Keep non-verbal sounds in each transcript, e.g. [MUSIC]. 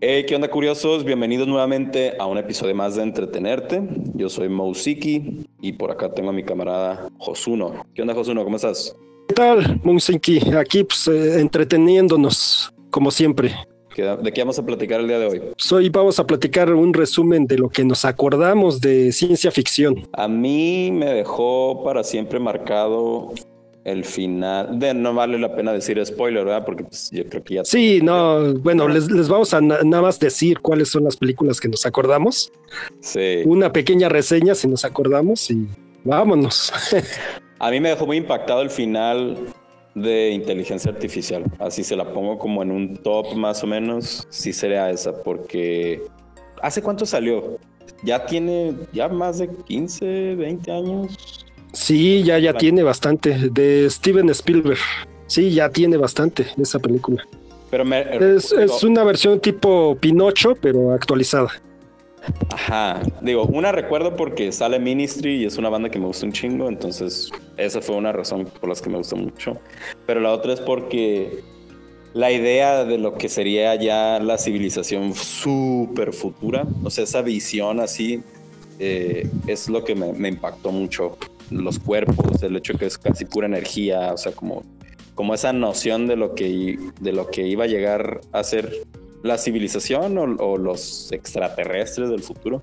Hey, ¿qué onda curiosos? Bienvenidos nuevamente a un episodio más de Entretenerte. Yo soy Mousiki y por acá tengo a mi camarada Josuno. ¿Qué onda Josuno? ¿Cómo estás? ¿Qué tal, Mousiki? Aquí pues, eh, entreteniéndonos, como siempre. ¿De qué vamos a platicar el día de hoy? Pues hoy vamos a platicar un resumen de lo que nos acordamos de ciencia ficción. A mí me dejó para siempre marcado el final. De, no vale la pena decir spoiler, ¿verdad? Porque pues, yo creo que ya. Sí, no, bueno, les, les vamos a nada más decir cuáles son las películas que nos acordamos. Sí. Una pequeña reseña si nos acordamos y vámonos. [LAUGHS] a mí me dejó muy impactado el final de inteligencia artificial. Así se la pongo como en un top más o menos. Sí sería esa, porque ¿hace cuánto salió? Ya tiene ya más de 15, 20 años. Sí, ya, ya tiene bastante. De Steven Spielberg. Sí, ya tiene bastante esa película. Pero es, es, una versión tipo Pinocho, pero actualizada. Ajá, digo, una recuerdo porque sale Ministry y es una banda que me gusta un chingo, entonces esa fue una razón por las que me gustó mucho. Pero la otra es porque la idea de lo que sería ya la civilización súper futura, o sea, esa visión así, eh, es lo que me, me, impactó mucho. Los cuerpos, el hecho que es casi pura energía, o sea, como, como esa noción de lo, que, de lo que iba a llegar a ser la civilización o, los extraterrestres del futuro.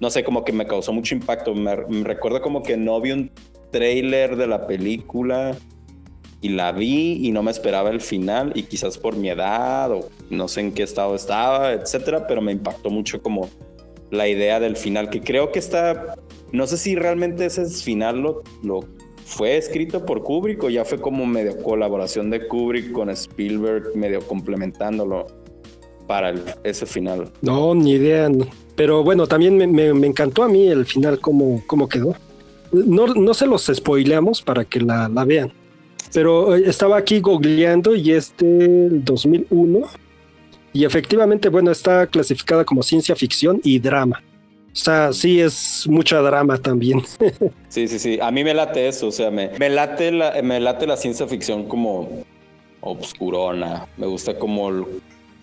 No sé, como que me causó mucho impacto. Me, recuerdo como que no vi un trailer de la película y la vi y no me esperaba el final y quizás por mi edad o no sé en qué estado estaba, etcétera, pero me impactó mucho como la idea del final que creo que está, no sé si realmente ese final lo, fue escrito por Kubrick o ya fue como medio colaboración de Kubrick con Spielberg, medio complementándolo para ese final. No, ni idea. Pero bueno, también me, encantó a mí el final, cómo, cómo quedó. No, no se los spoileamos para que la, la vean. Pero eh, estaba aquí googleando y es del 2001. Y efectivamente, bueno, está clasificada como ciencia ficción y drama. O sea, sí es mucha drama también. [LAUGHS] sí, sí, sí. A mí me late eso. O sea, me, me, late, la, me late la ciencia ficción como obscurona. Me gusta como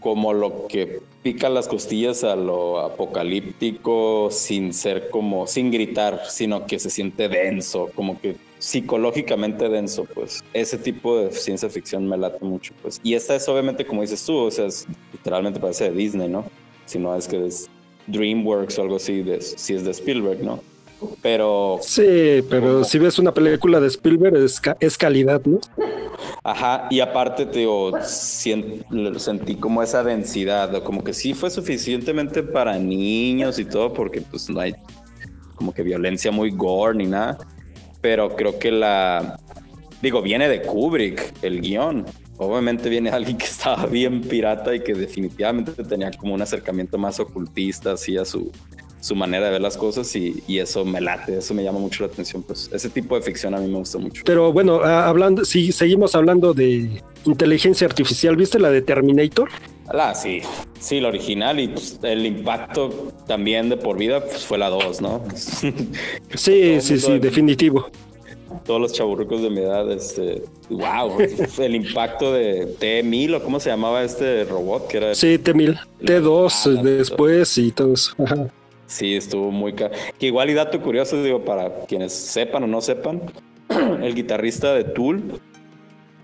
como lo que pica las costillas a lo apocalíptico sin ser como, sin gritar, sino que se siente denso, como que psicológicamente denso, pues. Ese tipo de ciencia ficción me late mucho, pues. Y esta es obviamente, como dices tú, o sea, literalmente parece de Disney, ¿no? Si no es que es DreamWorks o algo así, de, si es de Spielberg, ¿no? Pero... Sí, pero si ves una película de Spielberg es, es calidad, ¿no? Ajá, y aparte, te digo, sentí como esa densidad, como que sí fue suficientemente para niños y todo, porque pues no hay como que violencia muy gore ni nada, pero creo que la, digo, viene de Kubrick, el guion. Obviamente viene alguien que estaba bien pirata y que definitivamente tenía como un acercamiento más ocultista así a su, su manera de ver las cosas y, eso me late, eso me llama mucho la atención. Pues ese tipo de ficción a mí me gusta mucho. Pero bueno, ah, hablando, si seguimos hablando de inteligencia artificial, ¿viste la de Terminator? Ah, sí, sí, la original y pues, el impacto también de por vida pues, fue la 2, ¿no? [LAUGHS] sí, sí, sí, definitivo. Todos los chaburrucos de mi edad, este, wow, [LAUGHS] el impacto de T-1000 o cómo se llamaba este robot que era. Sí, T-1000, T2 después y todo eso. Sí, estuvo muy caro. Que igual y dato curioso, digo, para quienes sepan o no sepan, [CLEARS THROAT] el guitarrista de Tool,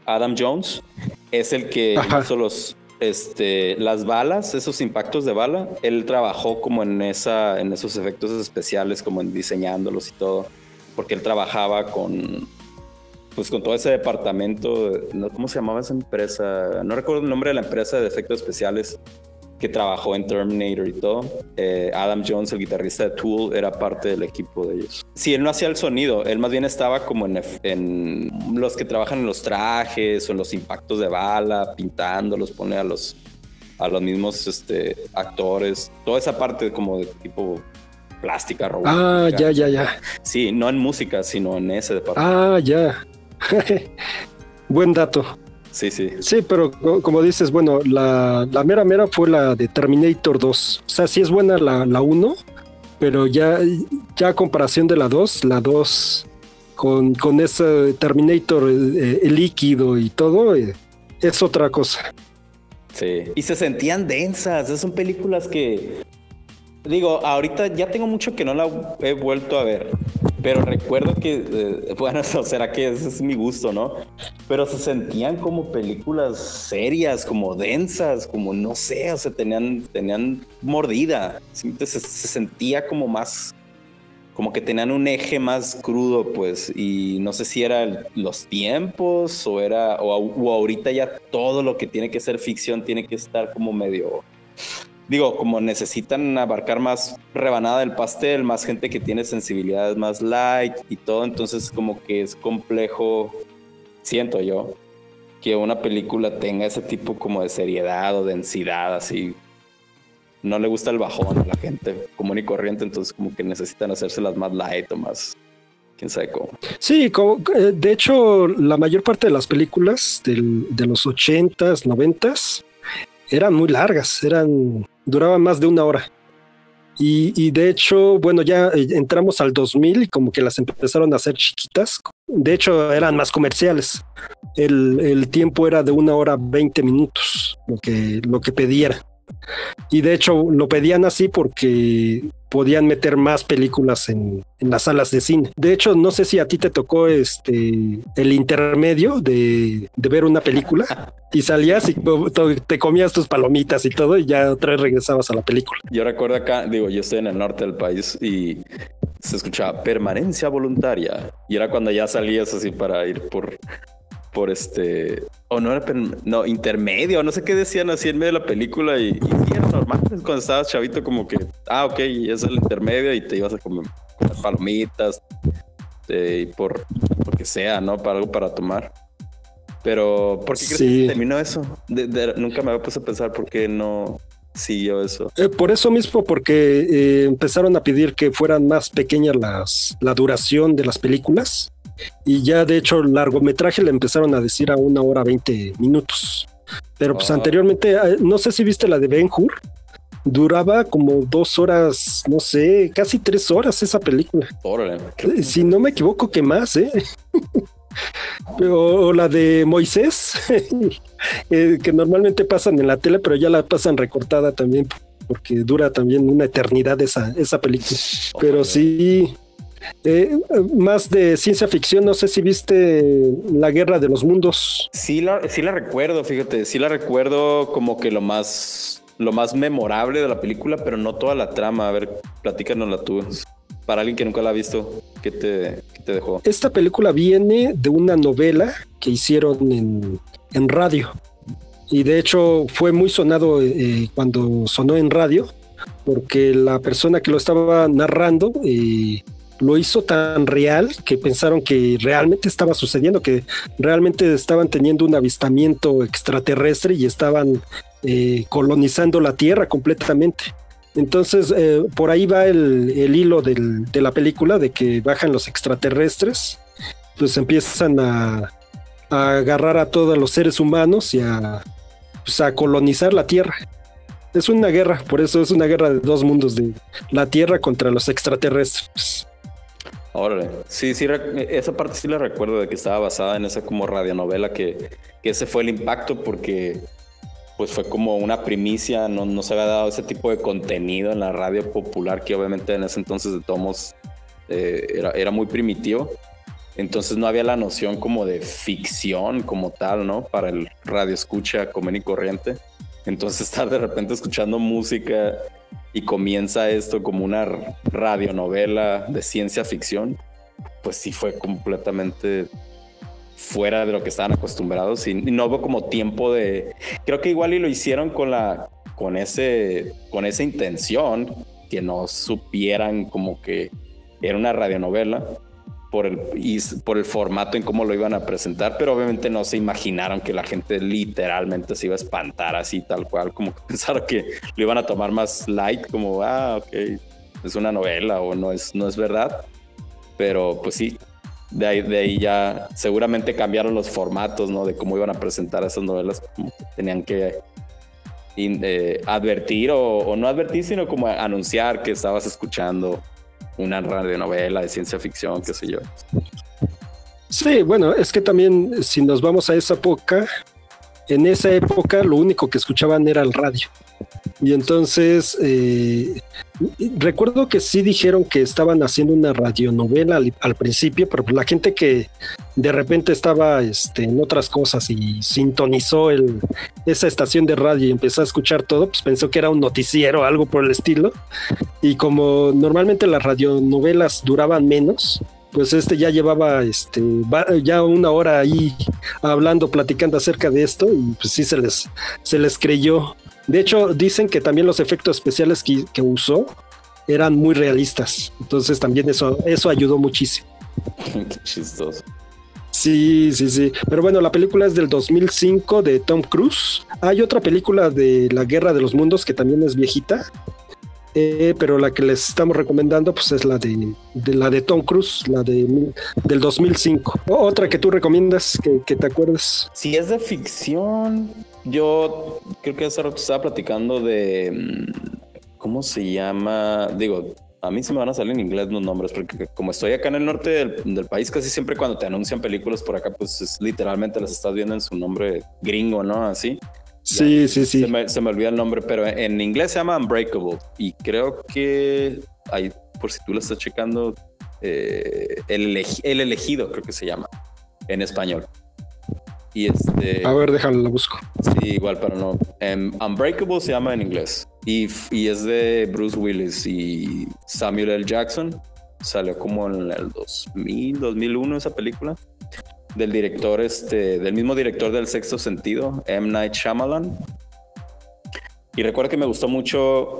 Adam Jones, es el que hizo los, este, las balas, esos impactos de bala. Él trabajó como en, esa, en esos efectos especiales, como en diseñándolos y todo, porque él trabajaba con, pues con todo ese departamento, ¿cómo se llamaba esa empresa? No recuerdo el nombre de la empresa de efectos especiales que trabajó en Terminator y todo. Eh, Adam Jones, el guitarrista de Tool, era parte del equipo de ellos. Sí, él no hacía el sonido, él más bien estaba como en, los que trabajan en los trajes o en los impactos de bala, pintándolos, pone a los, a los mismos este, actores, toda esa parte como de tipo plástica, robótica. Ah, ya, ya, ya. Sí, no en música, sino en ese departamento. Ah, ya. [LAUGHS] Buen dato. Sí, sí. Sí, pero como dices, bueno, la, mera mera fue la de Terminator 2. O sea, sí es buena la, la 1, pero ya, ya a comparación de la 2, la 2 con, con ese Terminator eh, líquido y todo, eh, es otra cosa. Sí. Y se sentían densas. Esas son películas que. Digo, ahorita ya tengo mucho que no la he vuelto a ver. Pero recuerdo que, eh, bueno, [LAUGHS] será que ese es mi gusto, ¿no? Pero se sentían como películas serias, como densas, como no sé, o sea, tenían, tenían mordida. Se, se sentía como más, como que tenían un eje más crudo, pues, y no sé si era los tiempos o era, o, o ahorita ya todo lo que tiene que ser ficción tiene que estar como medio digo, como necesitan abarcar más rebanada del pastel, más gente que tiene sensibilidades más light y todo, entonces como que es complejo, siento yo, que una película tenga ese tipo como de seriedad o densidad, así. No le gusta el bajón a la gente común y corriente, entonces como que necesitan hacérselas más light o más quién sabe cómo. Sí, como, eh, de hecho, la mayor parte de las películas del, de los ochentas, noventas, eran muy largas, eran duraban más de una hora. Y, de hecho, bueno, ya eh, entramos al 2000 y como que las empezaron a hacer chiquitas. De hecho, eran más comerciales. El, el tiempo era de una hora 20 minutos, lo que, lo que pediera. Y de hecho lo pedían así porque podían meter más películas en, las salas de cine. De hecho, no sé si a ti te tocó este el intermedio de, ver una película y salías y te comías tus palomitas y todo y ya otra vez regresabas a la película. Yo recuerdo acá, digo, yo estoy en el norte del país y se escuchaba permanencia voluntaria y era cuando ya salías así para ir por por este, o no era, no, intermedio, no sé qué decían así en medio de la película y, y era normal cuando estabas chavito como que, ah, ok, es el intermedio y te ibas a comer, palomitas y por, lo que sea, ¿no? Para algo para tomar. Pero, ¿por qué crees que terminó eso? nunca me había puesto a pensar por qué no siguió eso. Eh, por eso mismo, porque eh, empezaron a pedir que fueran más pequeñas las, la duración de las películas y ya de hecho el largometraje le empezaron a decir a una hora 20 minutos. Pero pues ah. anteriormente, eh, no sé si viste la de Ben Hur, duraba como dos horas, no sé, casi tres horas esa película. Eh, si no me equivoco, que más, ¿eh? [LAUGHS] o, la de Moisés, [LAUGHS] eh, que normalmente pasan en la tele, pero ya la pasan recortada también, porque dura también una eternidad esa, esa película. Pero sí, eh, más de ciencia ficción, no sé si viste La Guerra de los Mundos. Sí la, sí la recuerdo, fíjate, sí la recuerdo como que lo más, lo más memorable de la película, pero no toda la trama. A ver, platícanosla tú. Para alguien que nunca la ha visto, ¿qué te, te dejó? Esta película viene de una novela que hicieron en, en radio. Y de hecho fue muy sonado eh, cuando sonó en radio, porque la persona que lo estaba narrando eh, lo hizo tan real que pensaron que realmente estaba sucediendo, que realmente estaban teniendo un avistamiento extraterrestre y estaban eh, colonizando la Tierra completamente. Entonces, eh, por ahí va el, hilo de la película, de que bajan los extraterrestres, pues empiezan a, agarrar a todos los seres humanos y a, pues, a colonizar la Tierra. Es una guerra, por eso es una guerra de dos mundos, de la Tierra contra los extraterrestres. Órale. Sí, sí, esa parte sí la recuerdo de que estaba basada en esa como radionovela que, que ese fue el impacto porque pues fue como una primicia, no, no se había dado ese tipo de contenido en la radio popular que obviamente en ese entonces de tomos eh, era, era muy primitivo. Entonces no había la noción como de ficción como tal, ¿no? Para el radio escucha común y corriente. Entonces [LAUGHS] estar de repente escuchando música y comienza esto como una radionovela de ciencia ficción, pues sí fue completamente fuera de lo que estaban acostumbrados y, no hubo como tiempo de creo que igual y lo hicieron con la con ese con esa intención que no supieran como que era una radionovela por el, y por el formato en cómo lo iban a presentar, pero obviamente no se imaginaron que la gente literalmente se iba a espantar así tal cual, como que [LAUGHS] pensaron que lo iban a tomar más light, como, ah, ok, es una novela o no es, no es verdad, pero pues sí, de ahí, de ahí ya seguramente cambiaron los formatos, ¿no? De cómo iban a presentar esas novelas, tenían que eh, advertir o, o no advertir, sino como anunciar que estabas escuchando una radionovela de ciencia ficción, qué sé yo. Sí, bueno, es que también si nos vamos a esa época, en esa época lo único que escuchaban era el radio. Y entonces eh, recuerdo que sí dijeron que estaban haciendo una radionovela al, principio, pero la gente que de repente estaba este, en otras cosas y sintonizó el, esa estación de radio y empezó a escuchar todo, pues pensó que era un noticiero algo por el estilo. Y como normalmente las radionovelas duraban menos, pues este ya llevaba este ya una hora ahí hablando, platicando acerca de esto y pues sí se les se les creyó. De hecho, dicen que también los efectos especiales que, usó eran muy realistas. Entonces también eso, eso ayudó muchísimo. [LAUGHS] Qué chistoso. Sí, sí, sí. Pero bueno, la película es del 2005 de Tom Cruise. Hay otra película de La Guerra de los Mundos que también es viejita, eh, pero la que les estamos recomendando pues es la de, la de Tom Cruise, la de del 2005. otra que tú recomiendas que, te acuerdes. Si es de ficción, yo creo que hace rato estaba platicando de mm, cómo se llama, digo, a mí se me van a salir en inglés los nombres, porque como estoy acá en el norte del, país, casi siempre cuando te anuncian películas por acá, pues es, literalmente las estás viendo en su nombre gringo, ¿no? Así. Sí, sí, sí. Se me, olvida el nombre, pero en inglés se llama Unbreakable y creo que hay, por si tú lo estás checando, eh, el, el, elegido creo que se llama en español. Y este. A ver, déjalo, lo busco. Sí, igual para no. Um, Unbreakable se llama en inglés y, y, es de Bruce Willis y Samuel L. Jackson. Salió como en el 2000, 2001 esa película del director, este, del mismo director del Sexto Sentido, M. Night Shyamalan. Y recuerdo que me gustó mucho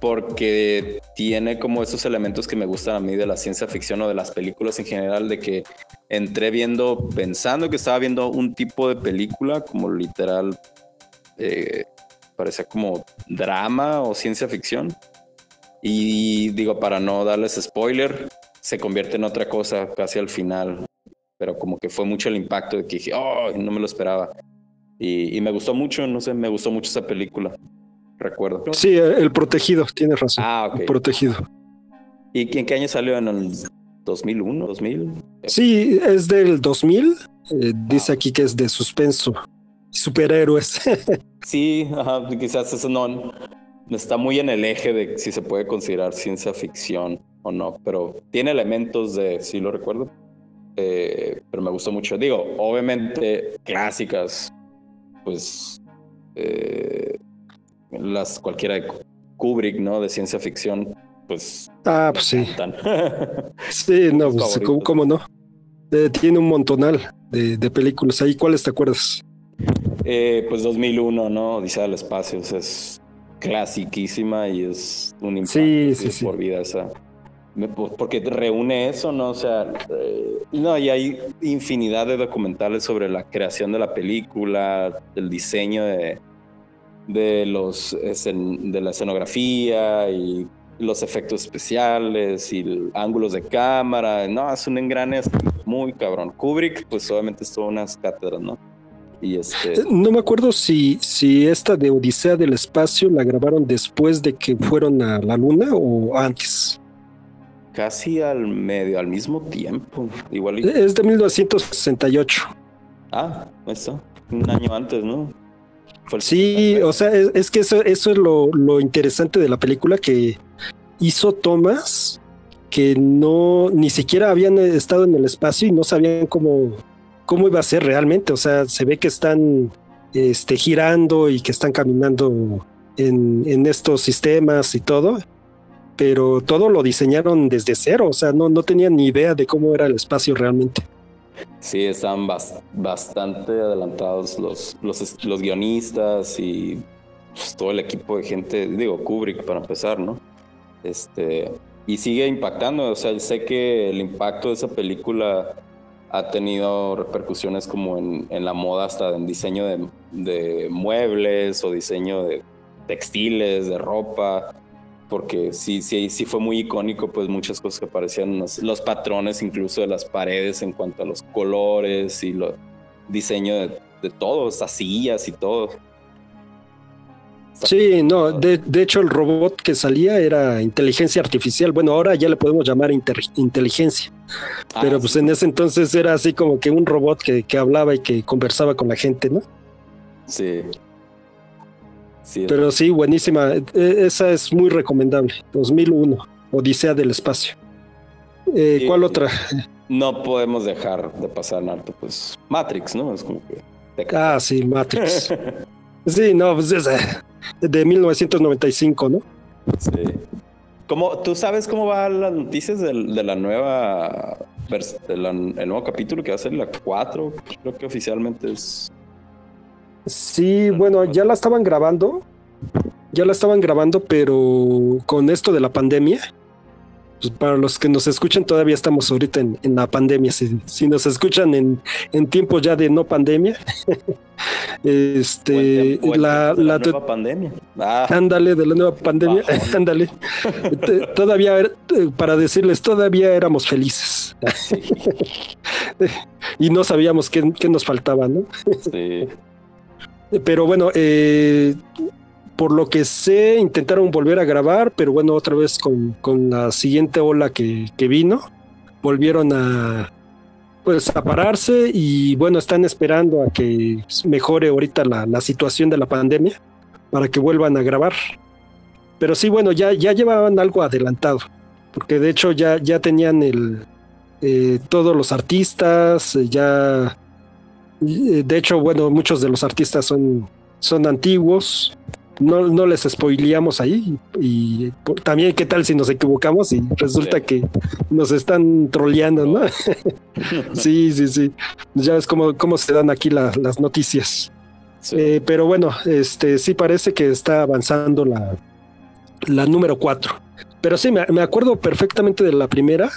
porque tiene como esos elementos que me gustan a mí de la ciencia ficción o de las películas en general, de que entré viendo, pensando que estaba viendo un tipo de película, como literal, eh, parecía como drama o ciencia ficción. Y digo, para no darles spoiler, se convierte en otra cosa casi al final pero como que fue mucho el impacto de que dije, oh, no me lo esperaba. Y, me gustó mucho, no sé, me gustó mucho esa película, recuerdo. Sí, El Protegido, tienes razón. Ah, ok. El Protegido. ¿Y en qué año salió? ¿En el 2001, 2000? Sí, es del 2000. Eh, dice ah. aquí que es de suspenso. Superhéroes. [LAUGHS] sí, ajá, quizás eso no está muy en el eje de si se puede considerar ciencia ficción o no, pero tiene elementos de, sí lo recuerdo, eh, pero me gustó mucho. Digo, obviamente clásicas, pues eh, las cualquiera de Kubrick, ¿no? De ciencia ficción, pues. Ah, pues sí. [LAUGHS] sí, no, pues, ¿cómo, no? Eh, tiene un montonal de, de, películas ahí. ¿Cuáles te acuerdas? pues 2001, ¿no? Dice al espacio, es clasiquísima y es un impacto sí, sí, por vida esa porque reúne eso, ¿no? O sea, eh, no, y hay infinidad de documentales sobre la creación de la película, el diseño de, de, los, de la escenografía y los efectos especiales y ángulos de cámara. No, es un engrane muy cabrón. Kubrick, pues obviamente es unas cátedras, ¿no? Y este... Eh, no me acuerdo si, si esta de Odisea del Espacio la grabaron después de que fueron a la Luna o antes casi al medio, al mismo tiempo. Igual. Es de 1968. Ah, eso, un año antes, ¿no? Sí, o sea, es, que eso, eso es lo, lo, interesante de la película que hizo tomas que no ni siquiera habían estado en el espacio y no sabían cómo, cómo iba a ser realmente. O sea, se ve que están este, girando y que están caminando en, en estos sistemas y todo pero todo lo diseñaron desde cero, o sea, no, no tenían ni idea de cómo era el espacio realmente. Sí, están bastante adelantados los, los, los guionistas y pues, todo el equipo de gente, digo, Kubrick para empezar, ¿no? Este, y sigue impactando, o sea, sé que el impacto de esa película ha tenido repercusiones como en, en la moda, hasta en diseño de, de muebles o diseño de textiles, de ropa porque sí, sí, sí fue muy icónico, pues muchas cosas que aparecían, los, patrones incluso de las paredes en cuanto a los colores y el diseño de, de todo, estas sillas y todo. Sí, no, de, hecho el robot que salía era inteligencia artificial. Bueno, ahora ya le podemos llamar inteligencia. Ah, Pero pues en ese entonces era así como que un robot que, que hablaba y que conversaba con la gente, ¿no? Sí. Sí. Pero sí, buenísima. E, esa es muy recomendable. 2001, Odisea del Espacio. Eh, ¿Cuál otra? No podemos dejar de pasar, Narto, pues Matrix, ¿no? Es como que... Ah, sí, Matrix. [LAUGHS] sí, no, pues es de 1995, ¿no? Sí. ¿Cómo, ¿Tú sabes cómo van las noticias de, la nueva el nuevo capítulo que va a ser la 4? Creo que oficialmente es. Sí, bueno, ya la estaban grabando. Ya la estaban grabando, pero con esto de la pandemia, pues para los que nos escuchan, todavía estamos ahorita en, la pandemia. Si, nos escuchan en, en, tiempos ya de no pandemia, [LAUGHS] este, la, la, nueva pandemia. Ah. Ándale, de la nueva pandemia, [LAUGHS] ándale. todavía, eh, para decirles, todavía éramos felices. [LAUGHS] y no sabíamos qué, qué nos faltaba, ¿no? sí. Pero bueno, eh, por lo que sé, intentaron volver a grabar, pero bueno, otra vez con, la siguiente ola que, vino, volvieron a pues a pararse y bueno, están esperando a que mejore ahorita la, situación de la pandemia para que vuelvan a grabar. Pero sí, bueno, ya, ya llevaban algo adelantado, porque de hecho ya, ya tenían el, eh, todos los artistas, ya, de hecho, bueno, muchos de los artistas son, son antiguos, no, no les spoileamos ahí. Y también, ¿qué tal si nos equivocamos y resulta que nos están troleando, ¿no? [LAUGHS] sí, sí, sí. Ya ves cómo, cómo se dan aquí las noticias. Eh, pero bueno, este sí parece que está avanzando la, la número 4. Pero sí, me, me, acuerdo perfectamente de la primera,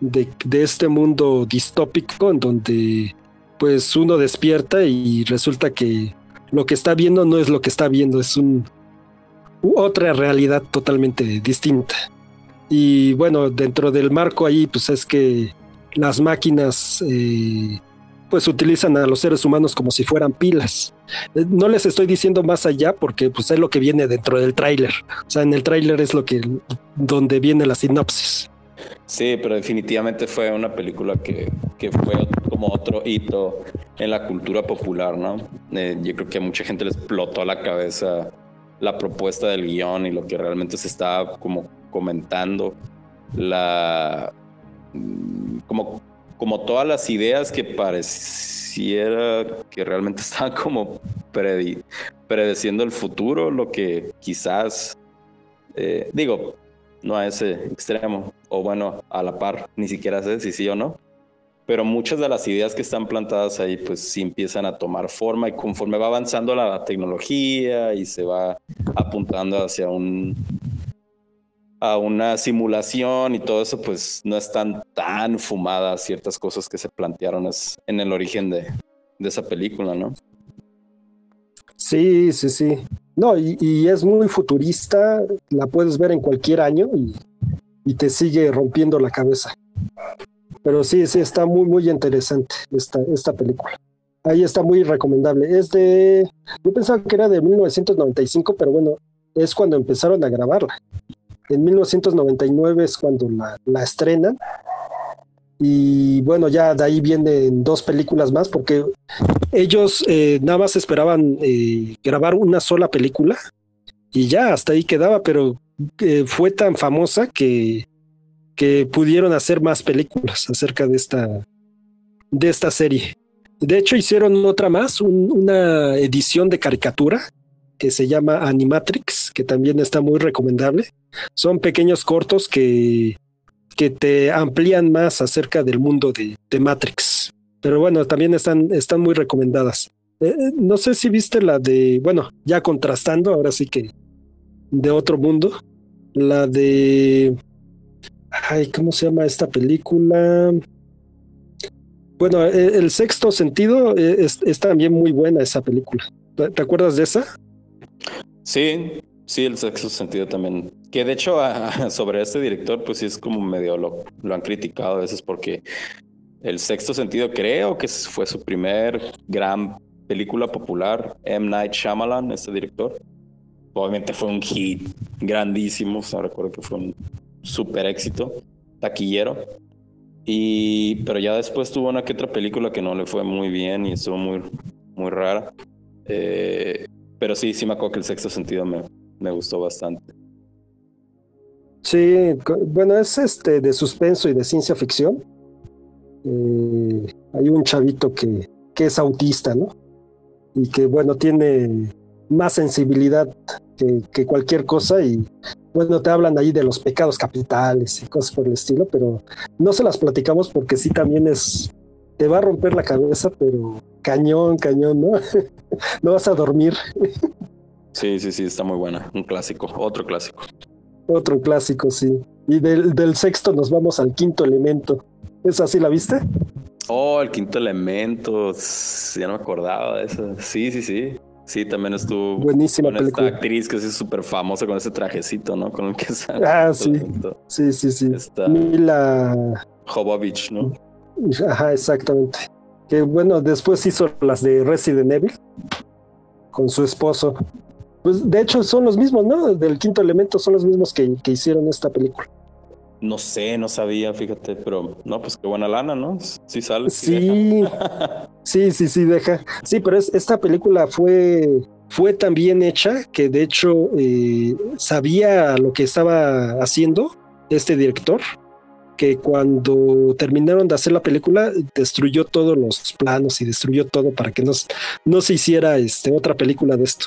de, de este mundo distópico en donde pues uno despierta y resulta que lo que está viendo no es lo que está viendo, es un, otra realidad totalmente distinta. Y bueno, dentro del marco ahí, pues es que las máquinas eh, pues utilizan a los seres humanos como si fueran pilas. Eh, no les estoy diciendo más allá porque pues es lo que viene dentro del tráiler. O sea, en el tráiler es lo que donde viene la sinopsis. Sí, pero definitivamente fue una película que, que fue como otro hito en la cultura popular, ¿no? Eh, yo creo que a mucha gente le explotó a la cabeza la propuesta del guion y lo que realmente se estaba como comentando, la como, como todas las ideas que pareciera que realmente [LAUGHS] estaban como predeciendo el futuro, lo que quizás, eh, digo, no a ese extremo, o bueno, a la par, ni siquiera sé si sí o no, pero muchas de las ideas que están plantadas ahí pues sí empiezan a tomar forma y conforme va avanzando la tecnología y se va apuntando hacia un a una simulación y todo eso pues no están tan fumadas ciertas cosas que se plantearon en el origen de, de esa película, ¿no? Sí, sí, sí. No, y, es muy futurista, la puedes ver en cualquier año y, y te sigue rompiendo la cabeza. Pero sí, sí, está muy, muy interesante esta, esta película. Ahí está muy recomendable. Es de. Yo pensaba que era de 1995, pero bueno, es cuando empezaron a grabarla. En 1999 es cuando la, la estrenan. Y bueno, ya de ahí vienen dos películas más, porque ellos eh, nada más esperaban eh, grabar una sola película y ya hasta ahí quedaba, pero eh, fue tan famosa que que pudieron hacer más películas acerca de esta, de esta serie. De hecho, hicieron otra más, una edición de caricatura que se llama Animatrix, que también está muy recomendable. Son pequeños cortos que, que te amplían más acerca del mundo de, Matrix. Pero bueno, también están, están muy recomendadas. Eh, eh, no sé si viste la de, bueno, ya contrastando, ahora sí que de otro mundo, la de Ay, ¿cómo se llama esta película? Bueno, e, el sexto sentido e, es, también muy buena esa película. ¿Te, acuerdas de esa? Sí, sí, el sexto sentido también. Que de hecho sobre este director, pues sí es como medio lo, han criticado a veces porque el sexto sentido creo que fue su primer gran película popular, M. Night Shyamalan, este director. Obviamente fue un hit grandísimo, o recuerdo que fue un super éxito, taquillero. Y, pero ya después tuvo una que otra película que no le fue muy bien y estuvo muy, muy rara. Eh, pero sí, sí me acuerdo que el sexto sentido me, me gustó bastante. Sí, bueno, es este de suspenso y de ciencia ficción. Eh, hay un chavito que, que es autista, ¿no? Y que, bueno, tiene más sensibilidad que, que, cualquier cosa y, bueno, te hablan ahí de los pecados capitales y cosas por el estilo, pero no se las platicamos porque sí también es, te va a romper la cabeza, pero cañón, cañón, ¿no? [LAUGHS] no vas a dormir. sí, sí, sí, está muy buena. Un clásico, otro clásico. Otro clásico, sí. Y del, del sexto nos vamos al quinto elemento. ¿Esa sí la viste? Oh, el quinto elemento. Ya no me acordaba de eso. Sí, sí, sí. Sí, también estuvo buenísima con película. esta actriz que es súper famosa con ese trajecito, ¿no? Con el que [LAUGHS] sale. Ah, sí. Sí, sí, sí. Está Mila Jovovich, ¿no? Ajá, exactamente. Que bueno, después hizo las de Resident Evil con su esposo. Pues de hecho son los mismos, ¿no? Del quinto elemento son los mismos que, que hicieron esta película. No sé, no sabía, fíjate, pero no, pues qué buena lana, ¿no? Sí sale. Sí, [LAUGHS] sí, sí, sí, deja. Sí, pero es, esta película fue, fue tan bien hecha que de hecho eh, sabía lo que estaba haciendo este director, que cuando terminaron de hacer la película destruyó todos los planos y destruyó todo para que no, no se hiciera este, otra película de esto.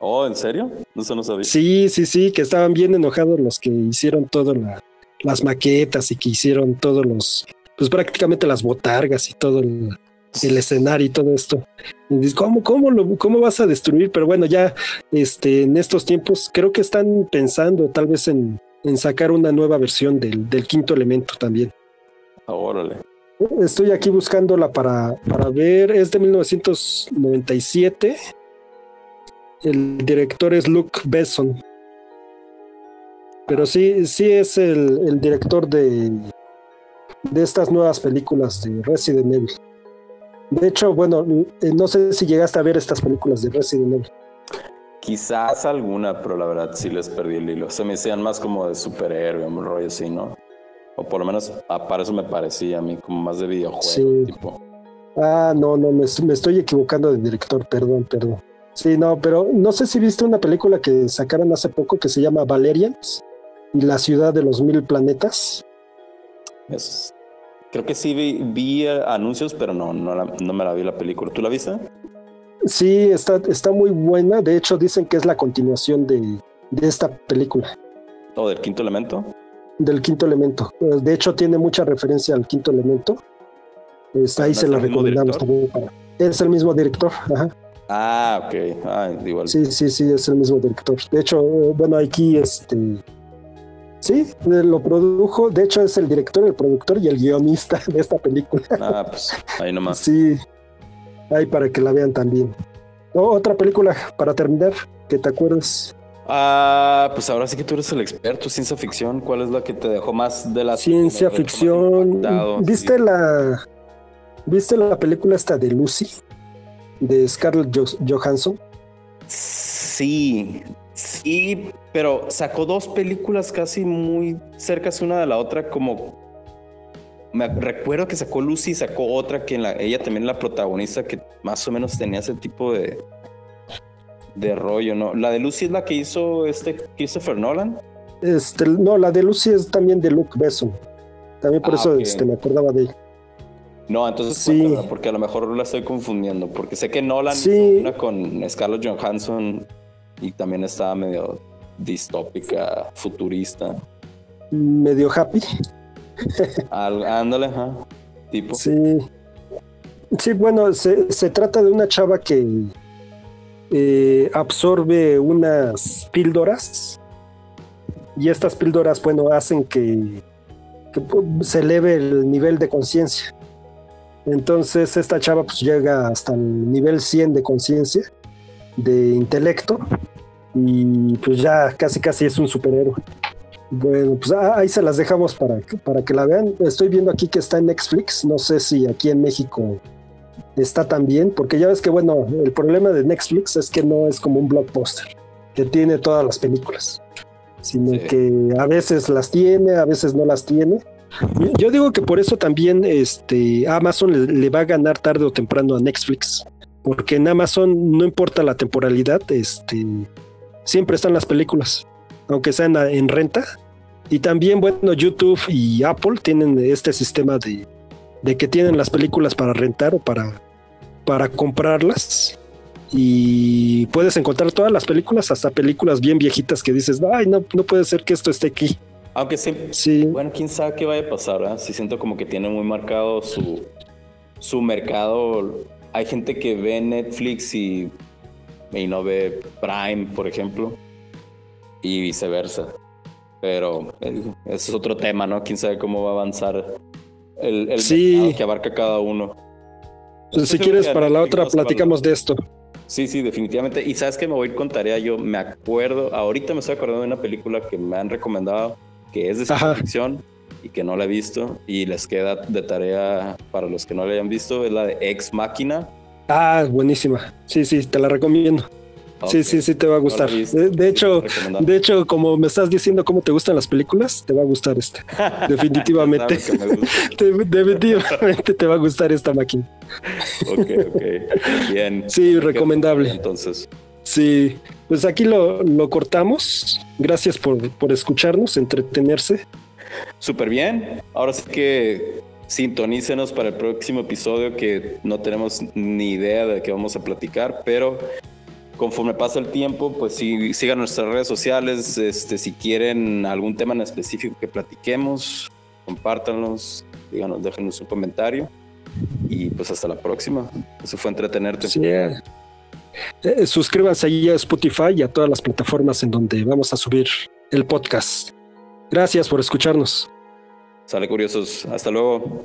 Oh, ¿en serio? Eso no sabía. Sí, sí, sí, que estaban bien enojados los que hicieron todo la las maquetas y que hicieron todos los, pues prácticamente las botargas y todo el, el escenario y todo esto. Y dices, ¿cómo, cómo, lo, ¿Cómo vas a destruir? Pero bueno, ya este, en estos tiempos creo que están pensando tal vez en, en sacar una nueva versión del, del quinto elemento también. Órale. Estoy aquí buscándola para, para ver, es de 1997. El director es Luke Besson. Pero sí, sí es el, el director de, de estas nuevas películas de Resident Evil. De hecho, bueno, no sé si llegaste a ver estas películas de Resident Evil. Quizás alguna, pero la verdad sí les perdí el hilo. Se me hacían más como de superhéroe, un rollo así, ¿no? O por lo menos para eso me parecía a mí, como más de videojuego. Sí. Tipo. Ah, no, no, me, me estoy equivocando de director, perdón, perdón. Sí, no, pero no sé si viste una película que sacaron hace poco que se llama Valerians y la ciudad de los mil planetas. Es, creo que sí vi, vi anuncios, pero no, no, la, no, me la vi la película. ¿Tú la viste? Sí, está, está muy buena. De hecho, dicen que es la continuación de, de esta película. ¿O del quinto elemento? Del quinto elemento. De hecho, tiene mucha referencia al quinto elemento. Está, ahí ¿No se la recomendamos también para. Es el mismo director, ajá. Ah, ok. Ah, igual. Sí, sí, sí, es el mismo director. De hecho, bueno, aquí este Sí, lo produjo, de hecho es el director, el productor y el guionista de esta película. Ah, pues ahí nomás. Sí, ahí para que la vean también. Oh, otra película para terminar, que te acuerdes. Ah, pues ahora sí que tú eres el experto, ciencia ficción. ¿Cuál es la que te dejó más de la ciencia ficción? ¿Viste sí. la ¿Viste la película esta de Lucy? De Scarlett Johansson. Sí, sí, pero sacó dos películas casi muy cercas una de la otra, como me recuerdo que sacó Lucy y sacó otra que en la, ella también la protagonista que más o menos tenía ese tipo de de rollo, ¿no? La de Lucy es la que hizo este Christopher Nolan. Este, no, la de Lucy es también de Luke Besson. También por ah, eso okay. este, me acordaba de ella. No, entonces sí. porque a lo mejor la estoy confundiendo, porque sé que Nolan sí. una con Scarlett Johansson y también estaba medio distópica, futurista. Medio happy. Al, ándale, ajá. Tipo. Sí. Sí, bueno, se, se trata de una chava que eh, absorbe unas píldoras y estas píldoras, bueno, hacen que, que se eleve el nivel de conciencia. Entonces esta chava pues llega hasta el nivel 100 de conciencia, de intelecto, y pues ya casi casi es un superhéroe. Bueno, pues ahí se las dejamos para, para que la vean. Estoy viendo aquí que está en Netflix, no sé si aquí en México está también, porque ya ves que bueno, el problema de Netflix es que no es como un blockbuster, que tiene todas las películas, sino sí. que a veces las tiene, a veces no las tiene. Yo digo que por eso también este, Amazon le, va a ganar tarde o temprano a Netflix, porque en Amazon no importa la temporalidad, este, siempre están las películas, aunque sean en renta. Y también, bueno, YouTube y Apple tienen este sistema de, de que tienen las películas para rentar o para, para comprarlas. Y puedes encontrar todas las películas, hasta películas bien viejitas que dices, ay, no, no puede ser que esto esté aquí. Aunque sí, sí. Bueno, quién sabe qué vaya a pasar, ¿verdad? Sí siento como que tiene muy marcado su, su mercado. Hay gente que ve Netflix y, y no ve Prime, por ejemplo, y viceversa. Pero ese es otro tema, ¿no? Quién sabe cómo va a avanzar el, el mercado que abarca cada uno. Pues si quieres, para la otra platicamos de esto. Sí, sí, definitivamente. Y sabes que me voy a ir con tarea. Yo me acuerdo, ahorita me estoy acordando de una película que me han recomendado que es de ciencia ficción y que no la he visto y les queda de tarea para los que no la hayan visto, es la de Ex Máquina. Ah, buenísima. Sí, sí, te la recomiendo. Sí, sí, sí, te va a gustar. de, hecho, de hecho, como me estás diciendo cómo te gustan las películas, te va a gustar [LAUGHS] esta. Definitivamente. [LAUGHS] Definitivamente te va a gustar esta máquina. ok, ok. Bien. Sí, recomendable. Entonces. Sí, pues aquí lo, lo cortamos. Gracias por, por escucharnos, entretenerse. Súper bien. Ahora sí que sintonícenos para el próximo episodio que no tenemos ni idea de qué vamos a platicar, pero conforme pasa el tiempo, pues sí, sigan nuestras redes sociales. Este, si quieren algún tema en específico que platiquemos, compártanlos, díganos, déjenos un comentario. Y pues hasta la próxima. Eso fue entretenerte. Sí. Eh, suscríbanse ahí a Spotify y a todas las plataformas en donde vamos a subir el podcast. Gracias por escucharnos. Sale curiosos. Hasta luego.